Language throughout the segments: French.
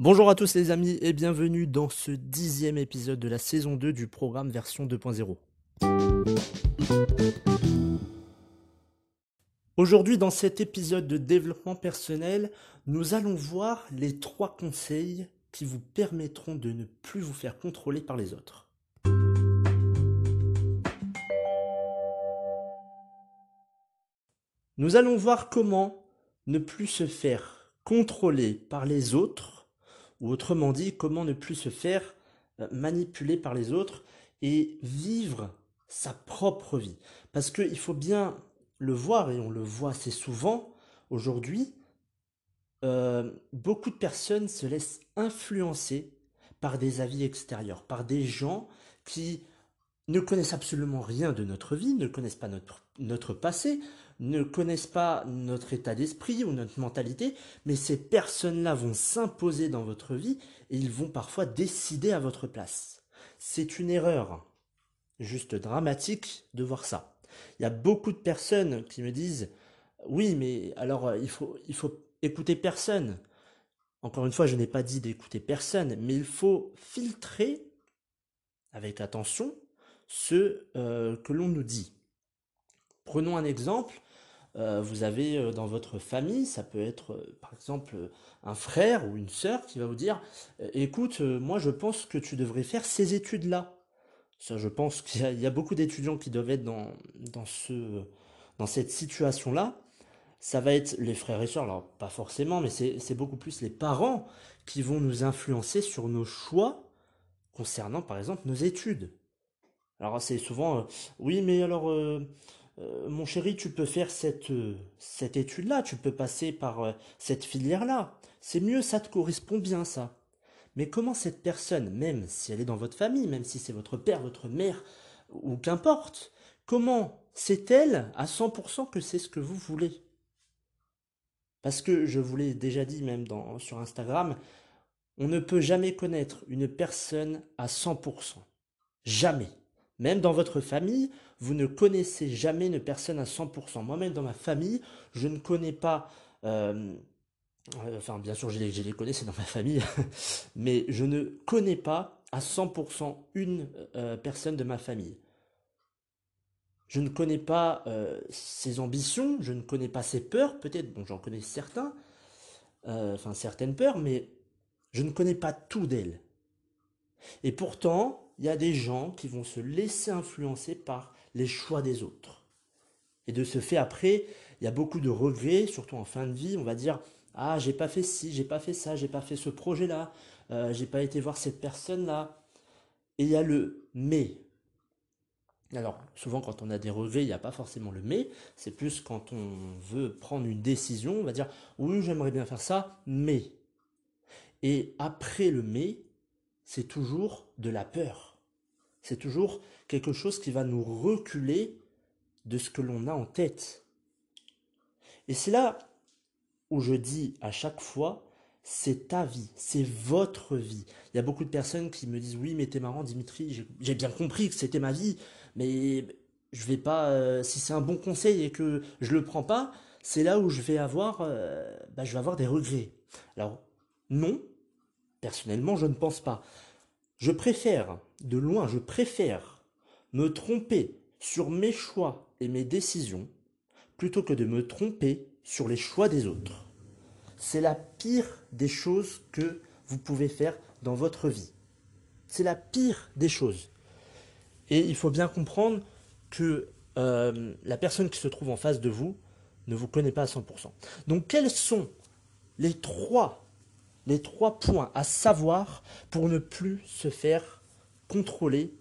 Bonjour à tous les amis et bienvenue dans ce dixième épisode de la saison 2 du programme version 2.0. Aujourd'hui dans cet épisode de développement personnel, nous allons voir les trois conseils qui vous permettront de ne plus vous faire contrôler par les autres. Nous allons voir comment ne plus se faire contrôler par les autres ou autrement dit, comment ne plus se faire euh, manipuler par les autres et vivre sa propre vie. Parce qu'il faut bien le voir, et on le voit assez souvent aujourd'hui, euh, beaucoup de personnes se laissent influencer par des avis extérieurs, par des gens qui ne connaissent absolument rien de notre vie, ne connaissent pas notre, passé, ne connaissent pas notre état d'esprit ou notre mentalité, mais ces personnes-là vont s'imposer dans votre vie et ils vont parfois décider à votre place. C'est une erreur juste dramatique de voir ça. Il y a beaucoup de personnes qui me disent oui, mais alors il faut, il faut écouter personne. Encore une fois, je n'ai pas dit d'écouter personne, mais il faut filtrer avec attention ce euh, que l'on nous dit. Prenons un exemple. Euh, vous avez euh, dans votre famille, ça peut être par exemple un frère ou une sœur qui va vous dire écoute, moi je pense que tu devrais faire ces études-là. Ça, je pense qu'il y, a beaucoup d'étudiants qui doivent être dans, dans, ce, dans cette situation-là. Ça va être les frères et sœurs, alors pas forcément, mais c'est beaucoup plus les parents qui vont nous influencer sur nos choix concernant par exemple nos études. Alors c'est souvent, euh, oui, mais alors, euh, euh, mon chéri, tu peux faire cette, cette étude-là, tu peux passer par cette filière-là. C'est mieux, ça te correspond bien, ça. Mais comment cette personne, même si elle est dans votre famille, même si c'est votre père, votre mère, ou qu'importe, comment sait-elle à 100% que c'est ce que vous voulez? Parce que je vous l'ai déjà dit même sur Instagram, on ne peut jamais connaître une personne à 100%. Jamais. Même dans votre famille, vous ne connaissez jamais une personne à 100%. Moi-même, dans ma famille, je ne connais pas... Euh, euh, enfin, bien sûr, je les, connais, c'est dans ma famille. mais je ne connais pas à 100% une euh, personne de ma famille. Je ne connais pas ses ambitions, je ne connais pas ses peurs, peut-être, bon, j'en connais certains, enfin certaines peurs, mais je ne connais pas tout d'elle. Et pourtant, il y a des gens qui vont se laisser influencer par les choix des autres. Et de ce fait, après, il y a beaucoup de regrets, surtout en fin de vie. On va dire Ah, j'ai pas fait ci, j'ai pas fait ça, j'ai pas fait ce projet-là, euh, j'ai pas été voir cette personne-là. Et il y a le mais. Alors, souvent, quand on a des regrets, il n'y a pas forcément le mais. C'est plus quand on veut prendre une décision, on va dire Oui, j'aimerais bien faire ça, mais. Et après le mais, c'est toujours de la peur. C'est toujours quelque chose qui va nous reculer de ce que l'on a en tête. Et c'est là où je dis à chaque fois, c'est ta vie, c'est votre vie. Il y a beaucoup de personnes qui me disent oui mais t'es marrant Dimitri, j'ai bien compris que c'était ma vie, mais je vais pas, euh, si c'est un bon conseil et que je le prends pas, c'est là où je vais avoir, euh, bah, je vais avoir des regrets. Alors non, Personnellement, je ne pense pas. Je préfère, de loin, je préfère me tromper sur mes choix et mes décisions plutôt que de me tromper sur les choix des autres. C'est la pire des choses que vous pouvez faire dans votre vie. C'est la pire des choses. Et il faut bien comprendre que euh, la personne qui se trouve en face de vous ne vous connaît pas à 100%. Donc quels sont les trois les trois points à savoir pour ne plus se faire contrôler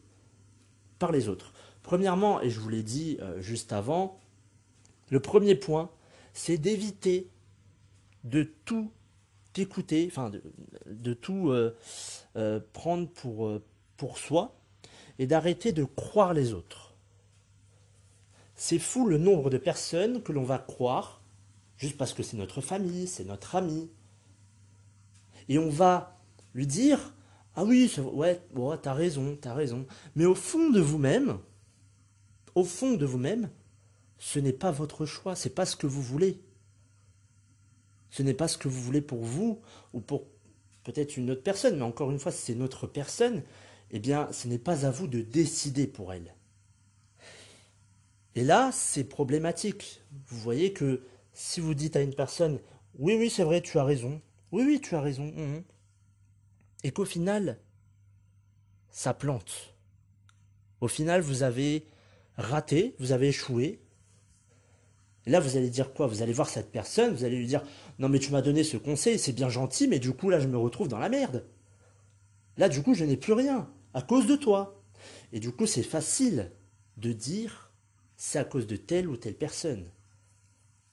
par les autres. Premièrement, et je vous l'ai dit euh, juste avant, le premier point, c'est d'éviter de tout écouter, enfin de, tout euh, euh, prendre pour, pour soi et d'arrêter de croire les autres. C'est fou le nombre de personnes que l'on va croire juste parce que c'est notre famille, c'est notre ami, et on va lui dire Ah oui, ouais, ouais t'as raison, t'as raison. Mais au fond de vous-même, au fond de vous-même, ce n'est pas votre choix, c'est pas ce que vous voulez. Ce n'est pas ce que vous voulez pour vous ou pour peut-être une autre personne, mais encore une fois, si c'est notre personne, eh bien, ce n'est pas à vous de décider pour elle. Et là, c'est problématique. Vous voyez que si vous dites à une personne, oui, oui, c'est vrai, tu as raison, oui, oui, tu as raison, hum, hum. et qu'au final, ça plante. Au final, vous avez raté, vous avez échoué. Là, vous allez dire quoi? Vous allez voir cette personne, vous allez lui dire Non, mais tu m'as donné ce conseil, c'est bien gentil, mais du coup, là, je me retrouve dans la merde. Là, du coup, je n'ai plus rien, à cause de toi. Et du coup, c'est facile de dire C'est à cause de telle ou telle personne.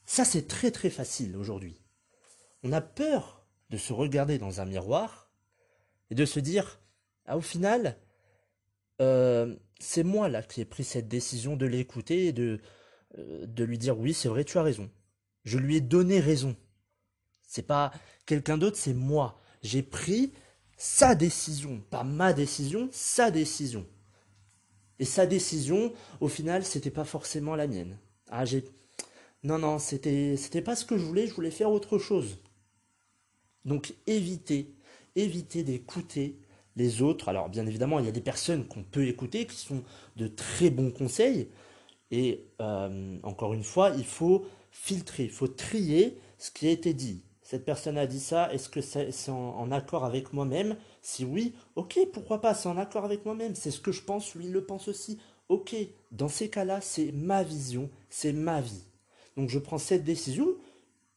Ça, c'est très très facile aujourd'hui. On a peur de se regarder dans un miroir et de se dire Ah, au final, euh, c'est moi là qui ai pris cette décision de l'écouter et de, euh, de lui dire oui, c'est vrai, tu as raison. Je lui ai donné raison. C'est pas quelqu'un d'autre, c'est moi. J'ai pris sa décision, pas ma décision, sa décision. Et sa décision, au final, c'était pas forcément la mienne. Ah, j'ai non non, c'était c'était pas ce que je voulais, je voulais faire autre chose. Donc évitez, évitez d'écouter les autres. Alors bien évidemment, il y a des personnes qu'on peut écouter qui sont de très bons conseils. Et euh, encore une fois, il faut filtrer, il faut trier ce qui a été dit. Cette personne a dit ça, est-ce que c'est en, accord avec moi-même? Si oui, ok, pourquoi pas, c'est en accord avec moi-même, c'est ce que je pense, lui il le pense aussi. Ok, dans ces cas-là, c'est ma vision, c'est ma vie. Donc je prends cette décision.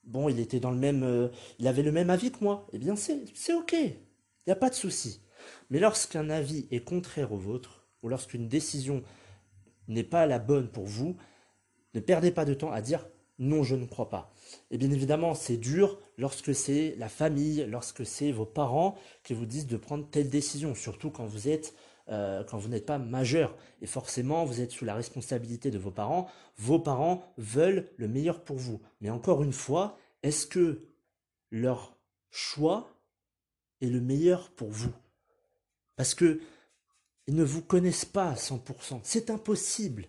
Bon, il était dans le même, euh, il avait le même avis que moi. Eh bien, c'est ok, il n'y a pas de souci. Mais lorsqu'un avis est contraire au vôtre, ou lorsqu'une décision n'est pas la bonne pour vous, ne perdez pas de temps à dire non, je ne crois pas. Et bien évidemment, c'est dur lorsque c'est la famille, lorsque c'est vos parents qui vous disent de prendre telle décision, surtout quand vous êtes euh, quand vous n'êtes pas majeur. Et forcément, vous êtes sous la responsabilité de vos parents. Vos parents veulent le meilleur pour vous. Mais encore une fois, est-ce que leur choix est le meilleur pour vous? Parce que ils ne vous connaissent pas à 100%. C'est impossible.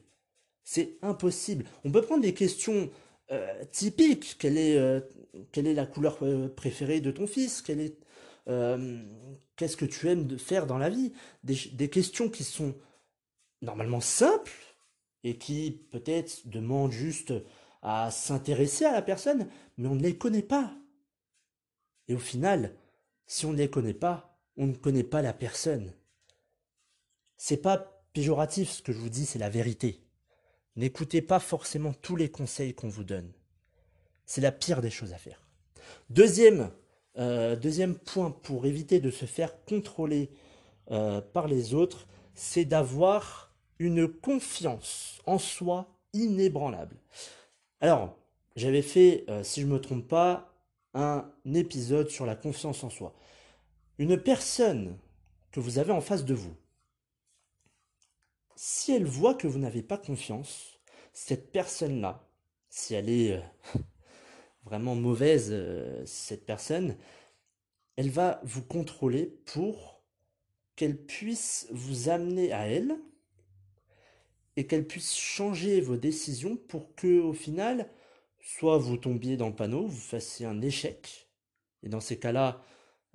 C'est impossible. On peut prendre des questions euh, typiques. Quelle est, euh, quelle est la couleur préférée de ton fils? Quelle est, Qu'est-ce que tu aimes de faire dans la vie? Des, des, questions qui sont normalement simples et qui peut-être demandent juste à s'intéresser à la personne, mais on ne les connaît pas. Et au final, si on ne les connaît pas, on ne connaît pas la personne. C'est pas péjoratif ce que je vous dis, c'est la vérité. N'écoutez pas forcément tous les conseils qu'on vous donne. C'est la pire des choses à faire. Deuxième, euh, deuxième point pour éviter de se faire contrôler euh, par les autres, c'est d'avoir une confiance en soi inébranlable. Alors, j'avais fait, euh, si je ne me trompe pas, un épisode sur la confiance en soi une personne que vous avez en face de vous, si elle voit que vous n'avez pas confiance, cette personne-là, si elle est vraiment mauvaise, euh, cette personne, elle va vous contrôler pour qu'elle puisse vous amener à elle et qu'elle puisse changer vos décisions pour que au final, soit vous tombiez dans le panneau, vous fassiez un échec, et dans ces cas-là,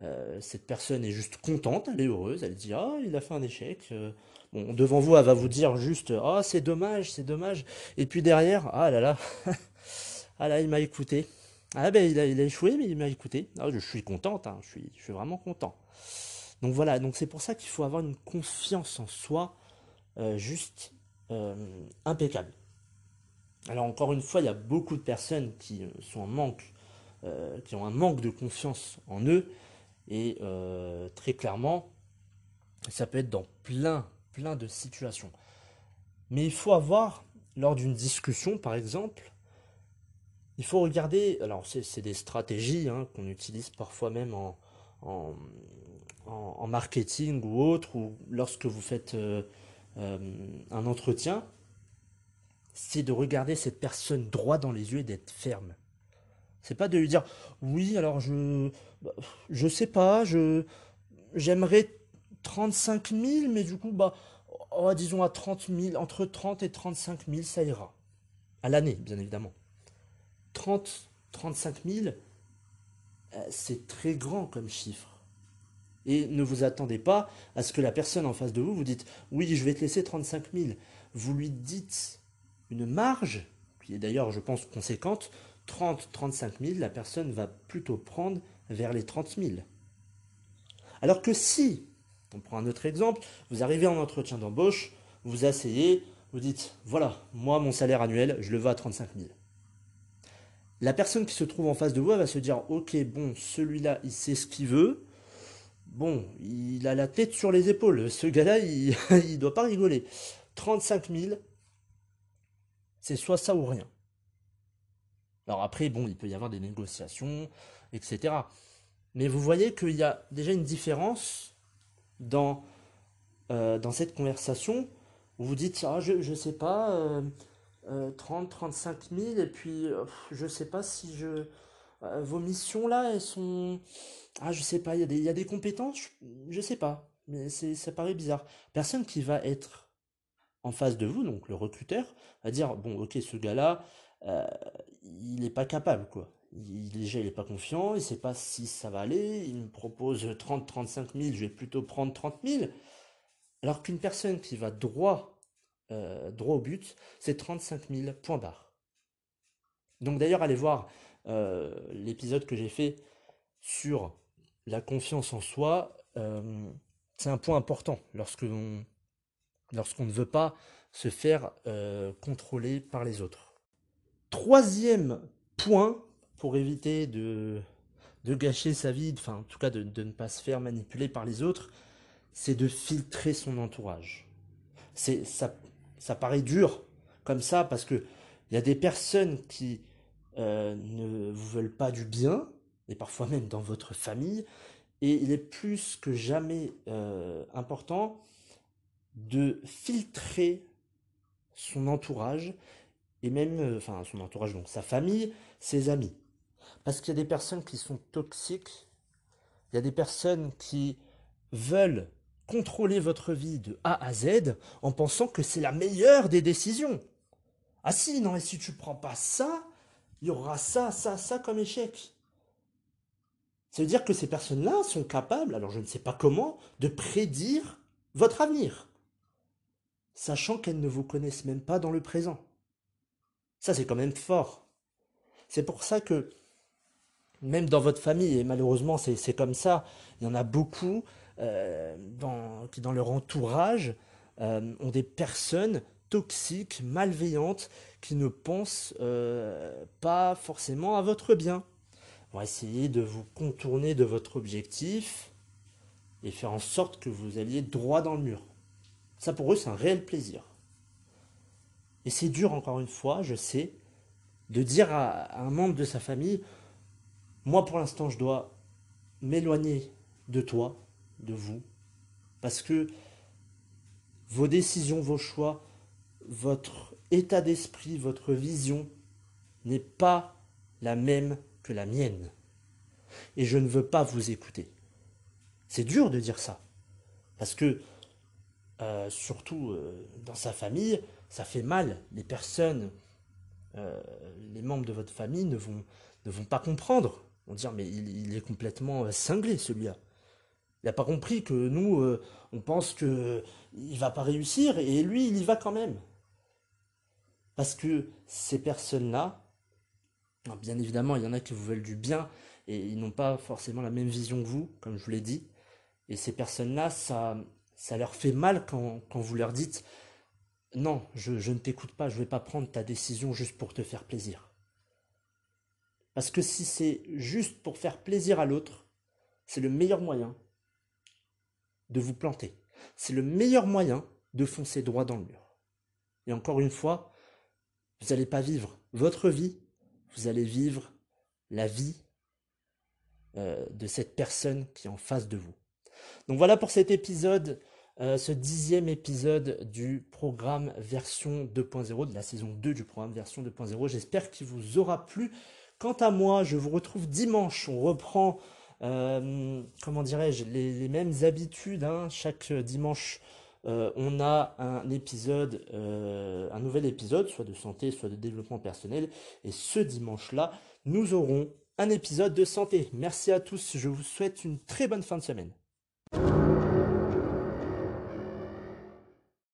euh, cette personne est juste contente, elle est heureuse, elle dit ah il a fait un échec. Euh, bon devant vous elle va vous dire juste ah c'est dommage c'est dommage et puis derrière ah là là ah là il m'a écouté ah ben il a, échoué mais il m'a écouté ah, je suis contente hein, je suis vraiment content. Donc voilà donc c'est pour ça qu'il faut avoir une confiance en soi euh, juste impeccable. Alors encore une fois il y a beaucoup de personnes qui sont en manque qui ont un manque de confiance en eux et euh, très clairement, ça peut être dans plein, plein de situations. Mais il faut avoir, lors d'une discussion par exemple, il faut regarder, alors c'est des stratégies hein, qu'on utilise parfois même en, marketing ou autre, ou lorsque vous faites euh, euh, un entretien, c'est de regarder cette personne droit dans les yeux et d'être ferme. C'est pas de lui dire oui, alors je bah, je sais pas, je j'aimerais 35 000, mais du coup, bah, oh, disons à 30 000, entre 30 et 35 000, ça ira. À l'année, bien évidemment. 30, 35 000, c'est très grand comme chiffre. Et ne vous attendez pas à ce que la personne en face de vous vous dite oui, je vais te laisser 35 000. Vous lui dites une marge, qui est d'ailleurs, je pense, conséquente, 30, 35 000, la personne va plutôt prendre vers les 30 000. Alors que si, on prend un autre exemple, vous arrivez en entretien d'embauche, vous asseyez, vous dites, voilà, moi, mon salaire annuel, je le veux à 35 000. La personne qui se trouve en face de vous va se dire, ok, bon, celui-là, il sait ce qu'il veut, bon, il a la tête sur les épaules, ce gars-là, il ne doit pas rigoler. 35 000, c'est soit ça ou rien. Alors après, bon, il peut y avoir des négociations, etc. Mais vous voyez qu'il y a déjà une différence dans, euh, dans cette conversation où vous dites, ah, je ne sais pas, 30, 35 000, et puis je ne sais pas si je... Euh, vos missions là, elles sont... Ah, je sais pas, il y, a des, compétences, je, ne sais pas, mais ça paraît bizarre. Personne qui va être en face de vous, donc le recruteur, va dire, bon, ok, ce gars-là, euh, il n'est pas capable, quoi. Il, déjà, il n'est pas confiant, il sait pas si ça va aller, il me propose 30, 35 000, je vais plutôt prendre 30 000. Alors qu'une personne qui va droit, euh, droit au but, c'est 35 000 points barres. Donc d'ailleurs, allez voir euh, l'épisode que j'ai fait sur la confiance en soi. c'est un point important lorsque lorsqu'on ne veut pas se faire contrôler par les autres. Troisième point, pour éviter de, de gâcher sa vie, enfin en tout cas de, ne pas se faire manipuler par les autres, c'est de filtrer son entourage. C'est ça, ça paraît dur comme ça parce que il y a des personnes qui euh, ne vous veulent pas du bien et parfois même dans votre famille et il est plus que jamais euh, important de filtrer son entourage et même euh, enfin son entourage, donc sa famille, ses amis. Parce qu'il y a des personnes qui sont toxiques, il y a des personnes qui veulent contrôler votre vie de A à Z en pensant que c'est la meilleure des décisions. Ah si, non mais si tu prends pas ça, il y aura ça, ça, ça comme échec. Ça veut dire que ces personnes-là sont capables, alors je ne sais pas comment, de prédire votre avenir, sachant qu'elles ne vous connaissent même pas dans le présent. Ça, c'est quand même fort. C'est pour ça que, même dans votre famille, et malheureusement c'est comme ça, il y en a beaucoup euh, qui, dans leur entourage, euh, ont des personnes toxiques, malveillantes, qui ne pensent euh, pas forcément à votre bien. Vont essayer de vous contourner de votre objectif et faire en sorte que vous alliez droit dans le mur. Ça pour eux, c'est un réel plaisir. Et c'est dur, encore une fois, je sais, de dire à, un membre de sa famille, moi pour l'instant je dois m'éloigner de toi, de vous, parce que vos décisions, vos choix, votre état d'esprit, votre vision n'est pas la même que la mienne. Et je ne veux pas vous écouter. C'est dur de dire ça. Parce que, euh, surtout euh, dans sa famille, ça fait mal. Les personnes, euh, les membres de votre famille ne vont, ne vont pas comprendre. Vont dire, mais il, est complètement cinglé celui-là. Il n'a pas compris que nous, euh, on pense qu'il ne va pas réussir et lui, il y va quand même. Parce que ces personnes-là, bien évidemment, il y en a qui vous veulent du bien et ils n'ont pas forcément la même vision que vous, comme je vous l'ai dit. Et ces personnes-là, ça, leur fait mal quand, quand vous leur dites non, je, ne t'écoute pas, je ne vais pas prendre ta décision juste pour te faire plaisir. Parce que si c'est juste pour faire plaisir à l'autre, c'est le meilleur moyen de vous planter. C'est le meilleur moyen de foncer droit dans le mur. Et encore une fois, vous n'allez pas vivre votre vie, vous allez vivre la vie euh, de cette personne qui est en face de vous. Donc voilà pour cet épisode. Euh, ce dixième épisode du programme version 2.0, de la saison 2 du programme version 2.0. J'espère qu'il vous aura plu. Quant à moi, je vous retrouve dimanche. On reprend, comment dirais-je, les, mêmes habitudes. Hein. Chaque dimanche, euh, on a un épisode, un nouvel épisode, soit de santé, soit de développement personnel. Et ce dimanche-là, nous aurons un épisode de santé. Merci à tous. Je vous souhaite une très bonne fin de semaine.